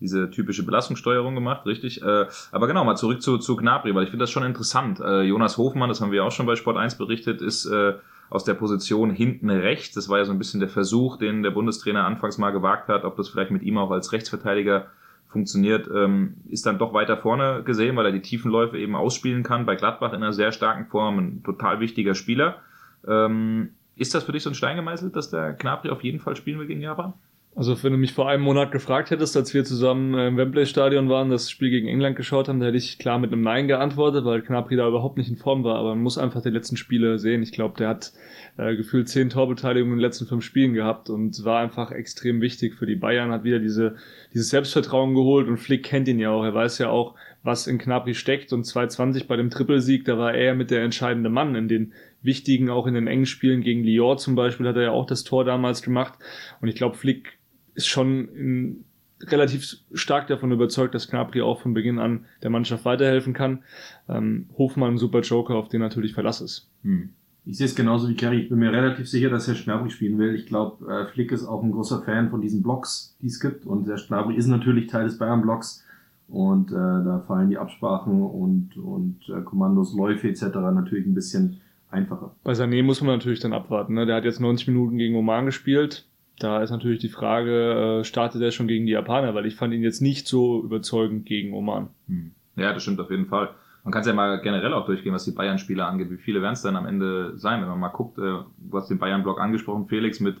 diese typische Belastungssteuerung gemacht, richtig. Äh, aber genau, mal zurück zu, zu Gnabry, weil ich finde das schon interessant. Äh, Jonas Hofmann, das haben wir auch schon bei Sport 1 berichtet, ist äh, aus der Position hinten rechts. Das war ja so ein bisschen der Versuch, den der Bundestrainer anfangs mal gewagt hat, ob das vielleicht mit ihm auch als Rechtsverteidiger funktioniert, ähm, ist dann doch weiter vorne gesehen, weil er die Tiefenläufe eben ausspielen kann. Bei Gladbach in einer sehr starken Form, ein total wichtiger Spieler. Ähm, ist das für dich so ein Stein gemeißelt, dass der Knapri auf jeden Fall spielen will gegen Japan? Also wenn du mich vor einem Monat gefragt hättest, als wir zusammen im Wembley-Stadion waren, das Spiel gegen England geschaut haben, da hätte ich klar mit einem Nein geantwortet, weil Knapri da überhaupt nicht in Form war. Aber man muss einfach die letzten Spiele sehen. Ich glaube, der hat äh, gefühlt zehn Torbeteiligungen in den letzten fünf Spielen gehabt und war einfach extrem wichtig für die Bayern, hat wieder diese, dieses Selbstvertrauen geholt und Flick kennt ihn ja auch. Er weiß ja auch, was in Knapri steckt und 220 bei dem Trippelsieg, da war er mit der entscheidende Mann in den wichtigen, auch in den engen Spielen gegen Lyon zum Beispiel, hat er ja auch das Tor damals gemacht. Und ich glaube, Flick ist schon in, relativ stark davon überzeugt, dass Knapri auch von Beginn an der Mannschaft weiterhelfen kann. Ähm, Hofmann ein super Joker, auf den natürlich Verlass ist. Hm. Ich sehe es genauso wie Kerry. Ich bin mir relativ sicher, dass Herr Schnabri spielen will. Ich glaube, äh, Flick ist auch ein großer Fan von diesen Blocks, die es gibt. Und Herr Schnabri ist natürlich Teil des Bayern-Blocks. Und äh, da fallen die Absprachen und, und äh, Kommandos, Läufe etc. natürlich ein bisschen einfacher. Bei Sané muss man natürlich dann abwarten. Ne? Der hat jetzt 90 Minuten gegen Oman gespielt da ist natürlich die Frage, äh, startet er schon gegen die Japaner, weil ich fand ihn jetzt nicht so überzeugend gegen Oman. Hm. Ja, das stimmt auf jeden Fall. Man kann es ja mal generell auch durchgehen, was die Bayern-Spieler angeht. Wie viele werden es dann am Ende sein, wenn man mal guckt, äh, du hast den Bayern-Block angesprochen, Felix, mit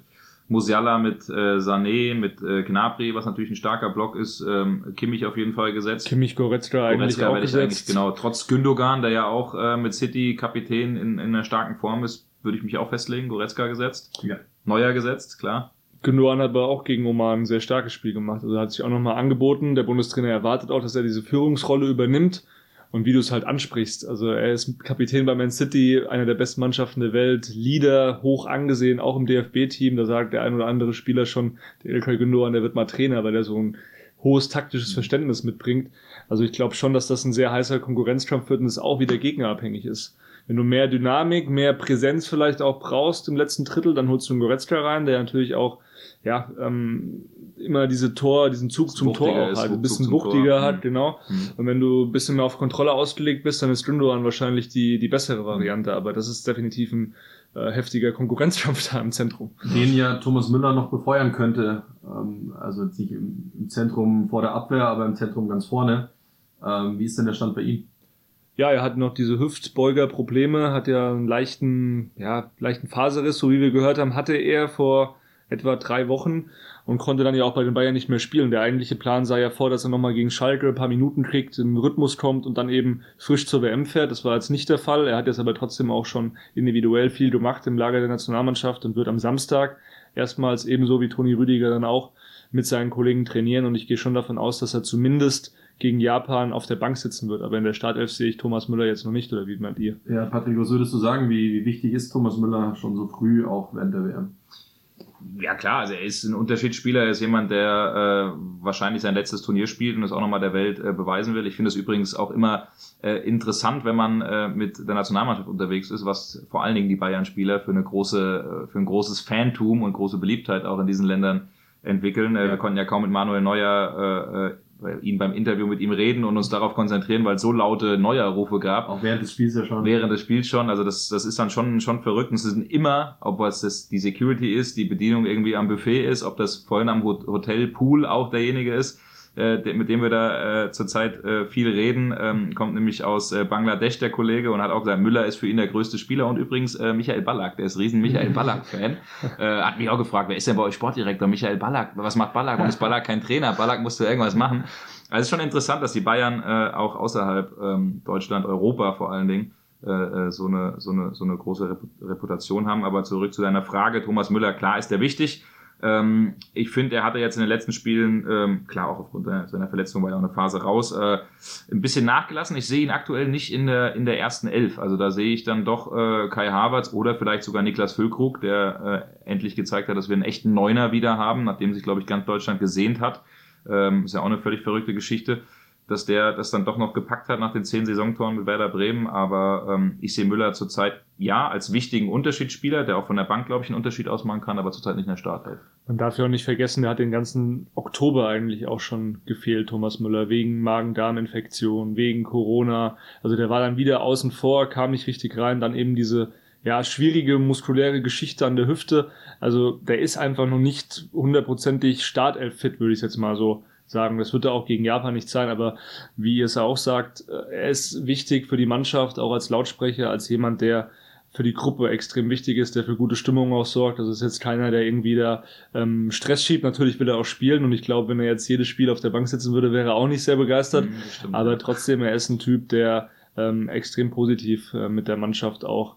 Musiala, mit äh, Sané, mit äh, Gnabry, was natürlich ein starker Block ist, ähm, Kimmich auf jeden Fall gesetzt. Kimmich, Goretzka eigentlich Goretzka auch gesetzt. Eigentlich, genau, trotz Gündogan, der ja auch äh, mit City Kapitän in, in einer starken Form ist, würde ich mich auch festlegen, Goretzka gesetzt. Ja. Neuer gesetzt, klar. Gündogan hat aber auch gegen Oman ein sehr starkes Spiel gemacht. Also hat sich auch nochmal angeboten. Der Bundestrainer erwartet auch, dass er diese Führungsrolle übernimmt. Und wie du es halt ansprichst, also er ist Kapitän bei Man City, einer der besten Mannschaften der Welt, Leader, hoch angesehen, auch im DFB-Team. Da sagt der ein oder andere Spieler schon, der Ilkay Gündogan, der wird mal Trainer, weil er so ein hohes taktisches Verständnis mitbringt. Also ich glaube schon, dass das ein sehr heißer Konkurrenzkampf wird und es auch wieder gegnerabhängig ist. Wenn du mehr Dynamik, mehr Präsenz vielleicht auch brauchst im letzten Drittel, dann holst du einen Goretzka rein, der natürlich auch ja, ähm, immer diese Tor, diesen Zug zum Tor auch hat, ein bisschen wuchtiger hat, mhm. genau. Mhm. Und wenn du ein bisschen mehr auf Kontrolle ausgelegt bist, dann ist Gündogan wahrscheinlich die, die bessere Variante, aber das ist definitiv ein äh, heftiger Konkurrenzkampf da im Zentrum. Den ja Thomas Müller noch befeuern könnte, ähm, also jetzt nicht im, im, Zentrum vor der Abwehr, aber im Zentrum ganz vorne. Ähm, wie ist denn der Stand bei ihm? Ja, er hat noch diese Hüftbeuger-Probleme, hat ja einen leichten, ja, leichten Faserriss, so wie wir gehört haben, hatte er vor etwa drei Wochen und konnte dann ja auch bei den Bayern nicht mehr spielen. Der eigentliche Plan sah ja vor, dass er nochmal gegen Schalke ein paar Minuten kriegt, im Rhythmus kommt und dann eben frisch zur WM fährt. Das war jetzt nicht der Fall. Er hat jetzt aber trotzdem auch schon individuell viel gemacht im Lager der Nationalmannschaft und wird am Samstag erstmals ebenso wie Toni Rüdiger dann auch mit seinen Kollegen trainieren und ich gehe schon davon aus, dass er zumindest gegen Japan auf der Bank sitzen wird. Aber in der Startelf sehe ich Thomas Müller jetzt noch nicht, oder wie meint ihr? Ja, Patrick, was würdest du sagen? Wie, wichtig ist Thomas Müller schon so früh auch während der WM? Ja klar, also er ist ein Unterschiedsspieler, er ist jemand, der äh, wahrscheinlich sein letztes Turnier spielt und es auch nochmal der Welt äh, beweisen will. Ich finde es übrigens auch immer äh, interessant, wenn man äh, mit der Nationalmannschaft unterwegs ist, was vor allen Dingen die Bayern-Spieler für eine große, äh, für ein großes Fantum und große Beliebtheit auch in diesen Ländern entwickeln. Äh, ja. Wir konnten ja kaum mit Manuel Neuer äh, äh ihn beim Interview mit ihm reden und uns darauf konzentrieren, weil es so laute Neuerrufe gab. Auch während des Spiels ja schon. Während des Spiels schon. Also das, das ist dann schon, schon verrückt. Und es sind immer, ob es das die Security ist, die Bedienung irgendwie am Buffet ist, ob das vorhin am Hotel Pool auch derjenige ist, äh, mit dem wir da äh, zurzeit äh, viel reden, ähm, kommt nämlich aus äh, Bangladesch der Kollege und hat auch gesagt, Müller ist für ihn der größte Spieler und übrigens äh, Michael Ballack, der ist riesen Michael [laughs] Ballack-Fan, äh, hat mich auch gefragt, wer ist denn bei euch Sportdirektor? Michael Ballack, was macht Ballack? Und ist Ballack kein Trainer? Ballack musste irgendwas machen. Also es ist schon interessant, dass die Bayern äh, auch außerhalb ähm, Deutschland, Europa vor allen Dingen, äh, äh so, eine, so, eine, so eine große Reputation haben. Aber zurück zu deiner Frage, Thomas Müller, klar ist der wichtig. Ähm, ich finde, er hatte jetzt in den letzten Spielen, ähm, klar auch aufgrund seiner Verletzung war ja auch eine Phase raus, äh, ein bisschen nachgelassen. Ich sehe ihn aktuell nicht in der, in der ersten Elf. Also da sehe ich dann doch äh, Kai Havertz oder vielleicht sogar Niklas Füllkrug, der äh, endlich gezeigt hat, dass wir einen echten Neuner wieder haben, nachdem sich, glaube ich, ganz Deutschland gesehnt hat. Ähm, ist ja auch eine völlig verrückte Geschichte dass der das dann doch noch gepackt hat nach den zehn Saisontoren mit Werder Bremen. Aber ähm, ich sehe Müller zurzeit ja als wichtigen Unterschiedsspieler, der auch von der Bank, glaube ich, einen Unterschied ausmachen kann, aber zurzeit nicht in der Startelf. Man darf ja auch nicht vergessen, der hat den ganzen Oktober eigentlich auch schon gefehlt, Thomas Müller, wegen Magen-Darm-Infektion, wegen Corona. Also der war dann wieder außen vor, kam nicht richtig rein, dann eben diese ja, schwierige muskuläre Geschichte an der Hüfte. Also der ist einfach noch nicht hundertprozentig Startelf-fit, würde ich jetzt mal so sagen. Das wird er auch gegen Japan nicht sein, aber wie ihr es auch sagt, äh, er ist wichtig für die Mannschaft, auch als Lautsprecher, als jemand, der für die Gruppe extrem wichtig ist, der für gute Stimmung auch sorgt. Also ist jetzt keiner, der irgendwie da ähm, Stress schiebt. Natürlich will er auch spielen und ich glaube, wenn er jetzt jedes Spiel auf der Bank sitzen würde, wäre er auch nicht sehr begeistert. Mhm, aber trotzdem, er ist ein Typ, der ähm, extrem positiv äh, mit der Mannschaft auch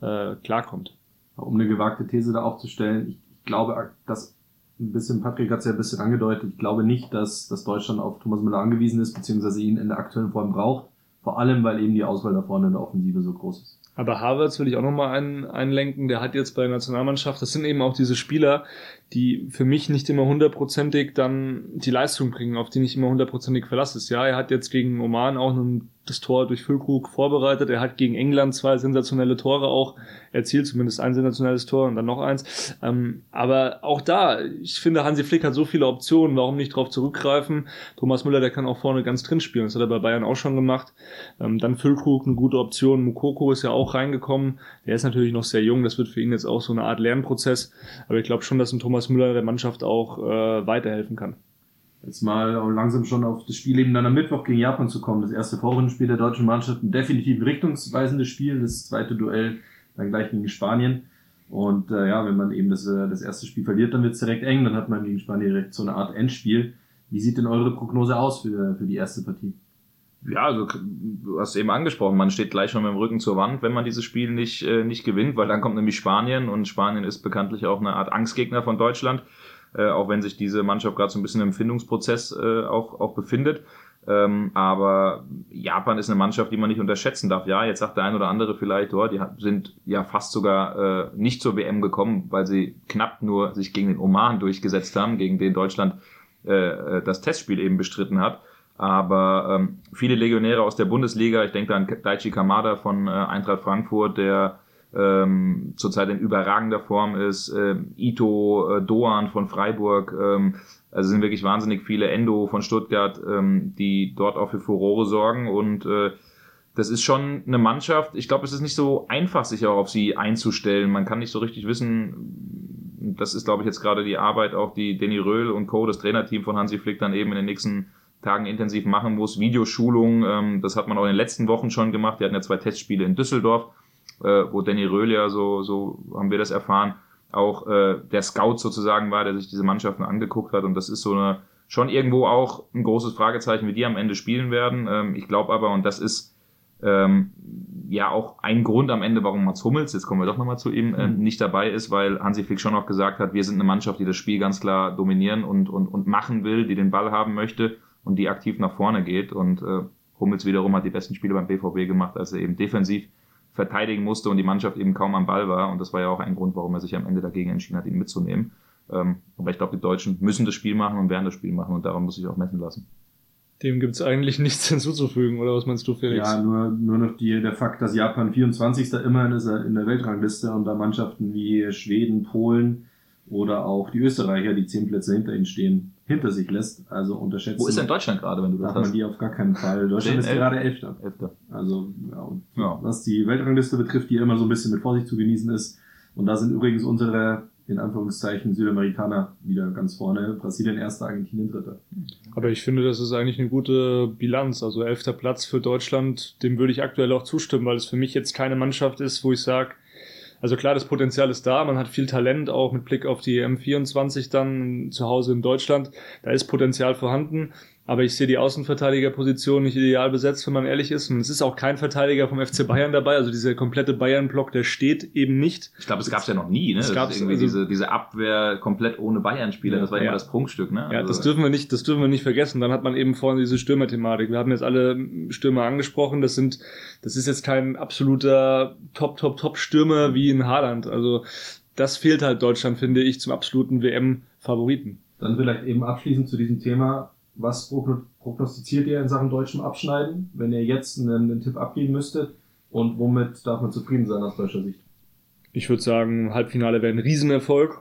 äh, klarkommt. Um eine gewagte These da aufzustellen, ich, ich glaube, dass ein bisschen, Patrick hat es ja ein bisschen angedeutet, ich glaube nicht, dass, dass Deutschland auf Thomas Müller angewiesen ist, beziehungsweise ihn in der aktuellen Form braucht. Vor allem, weil eben die Auswahl da vorne in der Offensive so groß ist. Aber Harvards will ich auch nochmal ein, einlenken, der hat jetzt bei der Nationalmannschaft, das sind eben auch diese Spieler, die für mich nicht immer hundertprozentig dann die Leistung bringen, auf die nicht immer hundertprozentig verlassen ist. Ja, er hat jetzt gegen Oman auch einen das Tor durch Füllkrug vorbereitet. Er hat gegen England zwei sensationelle Tore auch erzielt, zumindest ein sensationelles Tor und dann noch eins. Ähm, aber auch da, ich finde, Hansi Flick hat so viele Optionen, warum nicht drauf zurückgreifen? Thomas Müller, der kann auch vorne ganz drin spielen, das hat er bei Bayern auch schon gemacht. Ähm, dann Füllkrug, eine gute Option. Mukoko ist ja auch reingekommen. Der ist natürlich noch sehr jung, das wird für ihn jetzt auch so eine Art Lernprozess. Aber ich glaube schon, dass ein Thomas Müller der Mannschaft auch äh, weiterhelfen kann jetzt mal langsam schon auf das Spiel eben dann am Mittwoch gegen Japan zu kommen. Das erste Vorrundenspiel der deutschen Mannschaft, ein definitiv richtungsweisendes Spiel, das zweite Duell dann gleich gegen Spanien. Und äh, ja, wenn man eben das, äh, das erste Spiel verliert, dann wird es direkt eng, dann hat man gegen Spanien direkt so eine Art Endspiel. Wie sieht denn eure Prognose aus für, für die erste Partie? Ja, also du hast eben angesprochen, man steht gleich schon mit dem Rücken zur Wand, wenn man dieses Spiel nicht, äh, nicht gewinnt, weil dann kommt nämlich Spanien und Spanien ist bekanntlich auch eine Art Angstgegner von Deutschland äh, auch wenn sich diese Mannschaft gerade so ein bisschen im Findungsprozess äh, auch, auch befindet. Ähm, aber Japan ist eine Mannschaft, die man nicht unterschätzen darf. Ja, jetzt sagt der ein oder andere vielleicht, oh, die sind ja fast sogar äh, nicht zur WM gekommen, weil sie knapp nur sich gegen den Oman durchgesetzt haben, gegen den Deutschland äh, äh das Testspiel eben bestritten hat. Aber ähm, viele Legionäre aus der Bundesliga, ich denke an Daichi Kamada von äh, Eintracht Frankfurt, der ähm, zurzeit in überragender Form ist, ähm, Ito, äh, Doan von Freiburg, ähm, also sind wirklich wahnsinnig viele Endo von Stuttgart, ähm, die dort auch für Furore sorgen und äh, das ist schon eine Mannschaft. Ich glaube, es ist nicht so einfach, sich auch auf sie einzustellen. Man kann nicht so richtig wissen, das ist, glaube ich, jetzt gerade die Arbeit, auch die Danny Röhl und Co., das Trainerteam von Hansi Flick, dann eben in den nächsten Tagen intensiv machen muss. Videoschulung, ähm, das hat man auch in den letzten Wochen schon gemacht. Wir hatten ja zwei Testspiele in Düsseldorf äh, wo Danny Röhl ja so, so haben wir das erfahren, auch äh, der Scout sozusagen war, der sich diese Mannschaften angeguckt hat. Und das ist so eine schon irgendwo auch ein großes Fragezeichen, wie die am Ende spielen werden. Ähm, ich glaube aber, und das ist ähm, ja auch ein Grund am Ende, warum Mats Hummels, jetzt kommen wir doch nochmal zu ihm, äh, mhm. nicht dabei ist, weil Hansi Flick schon auch gesagt hat, wir sind eine Mannschaft, die das Spiel ganz klar dominieren und, und, und machen will, die den Ball haben möchte und die aktiv nach vorne geht. Und äh, Hummels wiederum hat die besten Spiele beim BVB gemacht, als er eben defensiv verteidigen musste und die Mannschaft eben kaum am Ball war. Und das war ja auch ein Grund, warum er sich am Ende dagegen entschieden hat, ihn mitzunehmen. Ähm, aber ich glaube, die Deutschen müssen das Spiel machen und werden das Spiel machen und daran muss ich auch messen lassen. Dem gibt es eigentlich nichts [laughs] hinzuzufügen, oder was meinst du, Felix? Ja, nur, nur noch die, der Fakt, dass Japan 24. immerhin ist in der Weltrangliste und da Mannschaften wie Schweden, Polen oder auch die Österreicher, die zehn Plätze hinter ihnen stehen, hinter sich lässt. Also unterschätzen. Wo ist denn Deutschland gerade, wenn du das darf hast? man die auf gar keinen Fall. Deutschland ist gerade Elfter. Elfter. Also, ja, ja. was die Weltrangliste betrifft, die immer so ein bisschen mit Vorsicht zu genießen ist. Und da sind übrigens unsere, in Anführungszeichen, Südamerikaner wieder ganz vorne. Brasilien erster, Argentinien dritter. Aber ich finde, das ist eigentlich eine gute Bilanz. Also elfter Platz für Deutschland, dem würde ich aktuell auch zustimmen, weil es für mich jetzt keine Mannschaft ist, wo ich sage, also klar, das Potenzial ist da, man hat viel Talent, auch mit Blick auf die M24 dann zu Hause in Deutschland. Da ist Potenzial vorhanden. Aber ich sehe die Außenverteidigerposition nicht ideal besetzt, wenn man ehrlich ist. Und es ist auch kein Verteidiger vom FC Bayern dabei. Also dieser komplette Bayern-Block, der steht eben nicht. Ich glaube, es gab es ja noch nie. Ne? Es gab irgendwie also, diese, diese Abwehr komplett ohne Bayern-Spieler. das war ja immer das Prunkstück. Ne? Ja, also, das dürfen wir nicht, das dürfen wir nicht vergessen. Dann hat man eben vorhin diese Stürmer-Thematik. Wir haben jetzt alle Stürmer angesprochen. Das sind, das ist jetzt kein absoluter Top, Top, Top-Stürmer wie in Haaland. Also das fehlt halt Deutschland, finde ich, zum absoluten WM-Favoriten. Dann vielleicht eben abschließend zu diesem Thema was prognostiziert ihr in Sachen deutschem Abschneiden, wenn ihr jetzt einen, einen Tipp abgeben müsstet? Und womit darf man zufrieden sein aus deutscher Sicht? Ich würde sagen, Halbfinale wäre ein Riesenerfolg.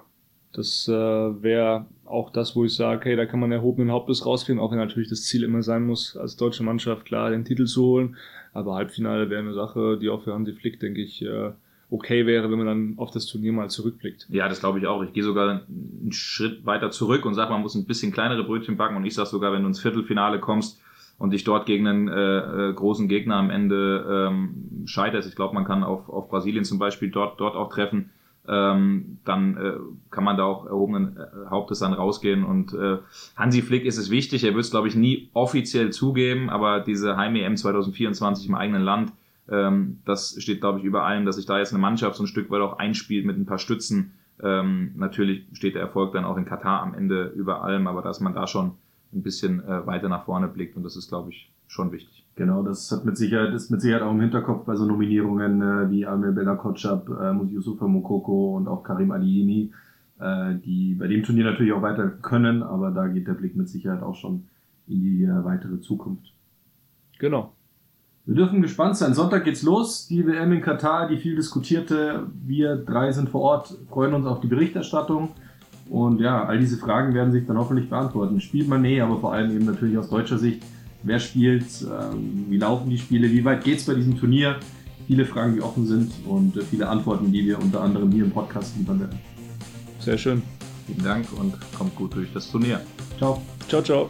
Das äh, wäre auch das, wo ich sage, okay, da kann man erhobenen Hauptes rausgehen, auch wenn natürlich das Ziel immer sein muss, als deutsche Mannschaft klar den Titel zu holen. Aber Halbfinale wäre eine Sache, die auch für Hansi Flick, denke ich, äh, okay wäre, wenn man dann auf das Turnier mal zurückblickt. Ja, das glaube ich auch. Ich gehe sogar einen Schritt weiter zurück und sage, man muss ein bisschen kleinere Brötchen backen. Und ich sage sogar, wenn du ins Viertelfinale kommst und dich dort gegen einen äh, äh, großen Gegner am Ende ähm, scheiterst, ich glaube, man kann auf, auf Brasilien zum Beispiel dort, dort auch treffen, ähm, dann äh, kann man da auch erhobenen äh, Hauptes dann rausgehen. Und äh, Hansi Flick ist es wichtig, er wird es, glaube ich, nie offiziell zugeben, aber diese Heim-EM 2024 im eigenen Land, ähm, das steht, glaube ich, über allem, dass sich da jetzt eine Mannschaft so ein Stück weit auch einspielt mit ein paar Stützen. Ähm, natürlich steht der Erfolg dann auch in Katar am Ende über allem, aber dass man da schon ein bisschen äh, weiter nach vorne blickt und das ist, glaube ich, schon wichtig. Genau, das hat mit Sicherheit, ist mit Sicherheit auch im Hinterkopf bei so Nominierungen äh, wie Amir Bella Kotschap, äh, Yusufa Mokoko und auch Karim Aliini, äh, die bei dem Turnier natürlich auch weiter können, aber da geht der Blick mit Sicherheit auch schon in die äh, weitere Zukunft. Genau. Wir dürfen gespannt sein. Sonntag geht's los. Die WM in Katar, die viel diskutierte. Wir drei sind vor Ort, freuen uns auf die Berichterstattung. Und ja, all diese Fragen werden sich dann hoffentlich beantworten. Spielt man nee, aber vor allem eben natürlich aus deutscher Sicht. Wer spielt? Ähm, wie laufen die Spiele? Wie weit geht's bei diesem Turnier? Viele Fragen, die offen sind und äh, viele Antworten, die wir unter anderem hier im Podcast liefern werden. Sehr schön. Vielen Dank und kommt gut durch das Turnier. Ciao. Ciao, ciao.